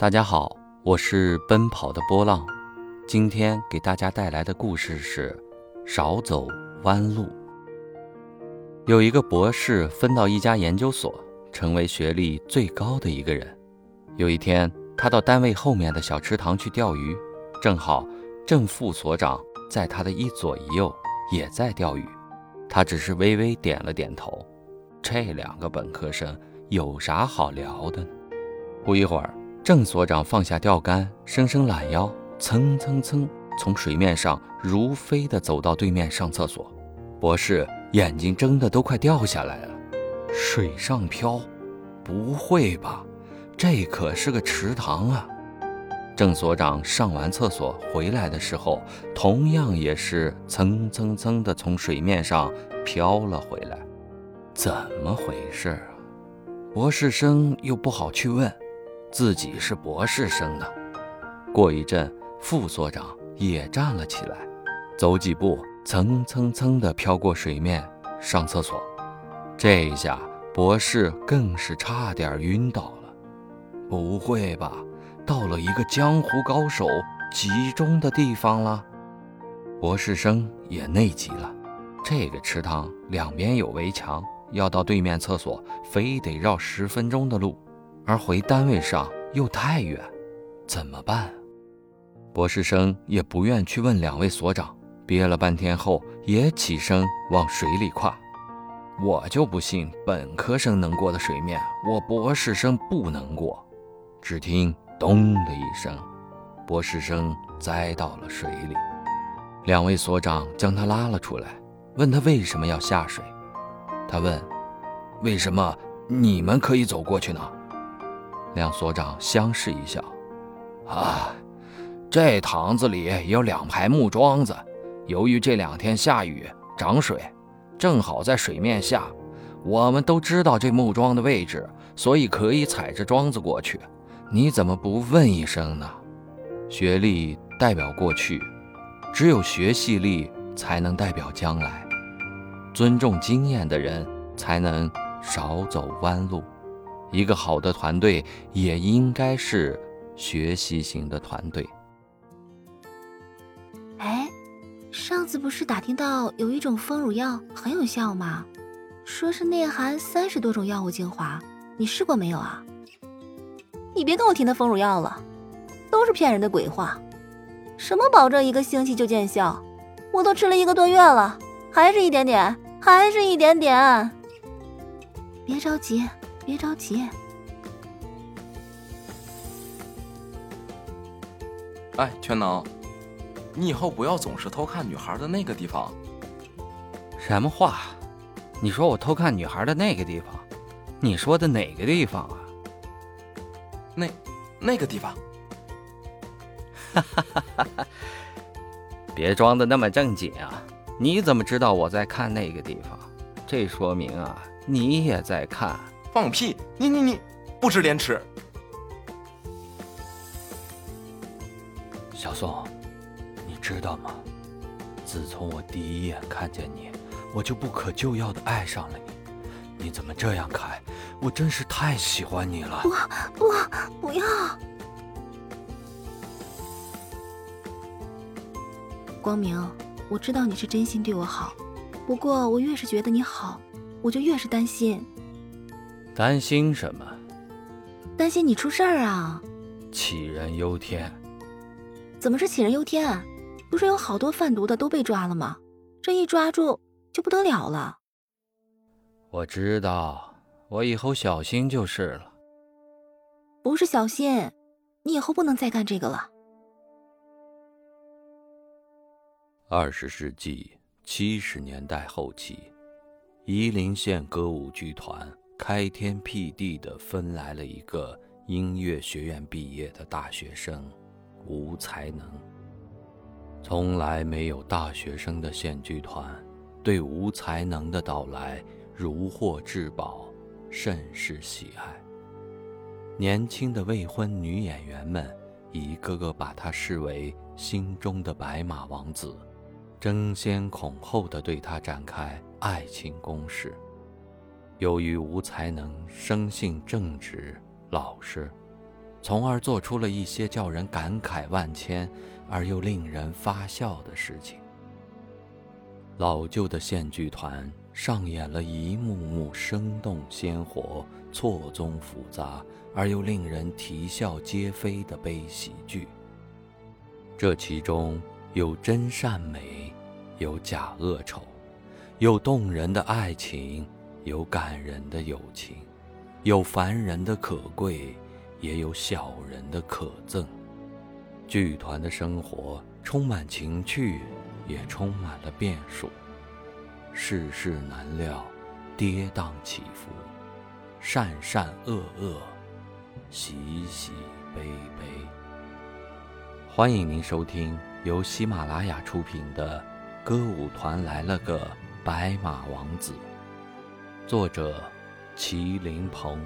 大家好，我是奔跑的波浪。今天给大家带来的故事是：少走弯路。有一个博士分到一家研究所，成为学历最高的一个人。有一天，他到单位后面的小池塘去钓鱼，正好正副所长在他的一左一右也在钓鱼，他只是微微点了点头。这两个本科生有啥好聊的呢？不一会儿。郑所长放下钓竿，伸伸懒腰，蹭蹭蹭从水面上如飞的走到对面上厕所。博士眼睛睁得都快掉下来了。水上漂？不会吧？这可是个池塘啊！郑所长上完厕所回来的时候，同样也是蹭蹭蹭的从水面上飘了回来。怎么回事啊？博士生又不好去问。自己是博士生呢。过一阵，副所长也站了起来，走几步，蹭蹭蹭地飘过水面上厕所。这一下博士更是差点晕倒了。不会吧？到了一个江湖高手集中的地方了？博士生也内急了。这个池塘两边有围墙，要到对面厕所，非得绕十分钟的路。而回单位上又太远，怎么办？博士生也不愿去问两位所长，憋了半天后也起身往水里跨。我就不信本科生能过的水面，我博士生不能过。只听咚的一声，博士生栽到了水里。两位所长将他拉了出来，问他为什么要下水。他问：“为什么你们可以走过去呢？”两所长相视一笑，啊，这塘子里有两排木桩子，由于这两天下雨涨水，正好在水面下，我们都知道这木桩的位置，所以可以踩着桩子过去。你怎么不问一声呢？学历代表过去，只有学习力才能代表将来。尊重经验的人，才能少走弯路。一个好的团队也应该是学习型的团队。哎，上次不是打听到有一种丰乳药很有效吗？说是内含三十多种药物精华，你试过没有啊？你别跟我提那丰乳药了，都是骗人的鬼话。什么保证一个星期就见效？我都吃了一个多月了，还是一点点，还是一点点。别着急。别着急。哎，全能，你以后不要总是偷看女孩的那个地方。什么话？你说我偷看女孩的那个地方？你说的哪个地方啊？那那个地方。哈哈哈哈哈！别装的那么正经啊！你怎么知道我在看那个地方？这说明啊，你也在看。放屁！你你你，不知廉耻！小宋，你知道吗？自从我第一眼看见你，我就不可救药的爱上了你。你怎么这样开？我真是太喜欢你了！不不不要！光明，我知道你是真心对我好，不过我越是觉得你好，我就越是担心。担心什么？担心你出事儿啊！杞人忧天。怎么是杞人忧天？啊？不是有好多贩毒的都被抓了吗？这一抓住就不得了了。我知道，我以后小心就是了。不是小心，你以后不能再干这个了。二十世纪七十年代后期，夷陵县歌舞剧团。开天辟地的分来了一个音乐学院毕业的大学生，吴才能。从来没有大学生的县剧团，对吴才能的到来如获至宝，甚是喜爱。年轻的未婚女演员们一个个把他视为心中的白马王子，争先恐后的对他展开爱情攻势。由于无才能生性正直老实，从而做出了一些叫人感慨万千而又令人发笑的事情。老旧的县剧团上演了一幕幕生动鲜活、错综复杂而又令人啼笑皆非的悲喜剧。这其中有真善美，有假恶丑，有动人的爱情，有感人的友情，有凡人的可贵。也有小人的可憎。剧团的生活充满情趣，也充满了变数。世事难料，跌宕起伏，善善恶恶，喜喜悲悲。欢迎您收听由喜马拉雅出品的《歌舞团来了个白马王子》，作者：麒麟鹏，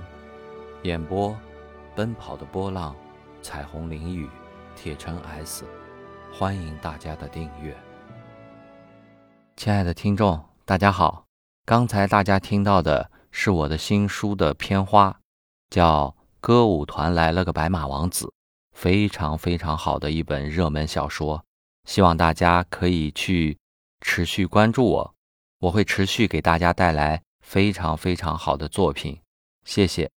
演播。奔跑的波浪，彩虹淋雨，铁城 S，欢迎大家的订阅。亲爱的听众，大家好，刚才大家听到的是我的新书的片花，叫《歌舞团来了个白马王子》，非常非常好的一本热门小说，希望大家可以去持续关注我，我会持续给大家带来非常非常好的作品，谢谢。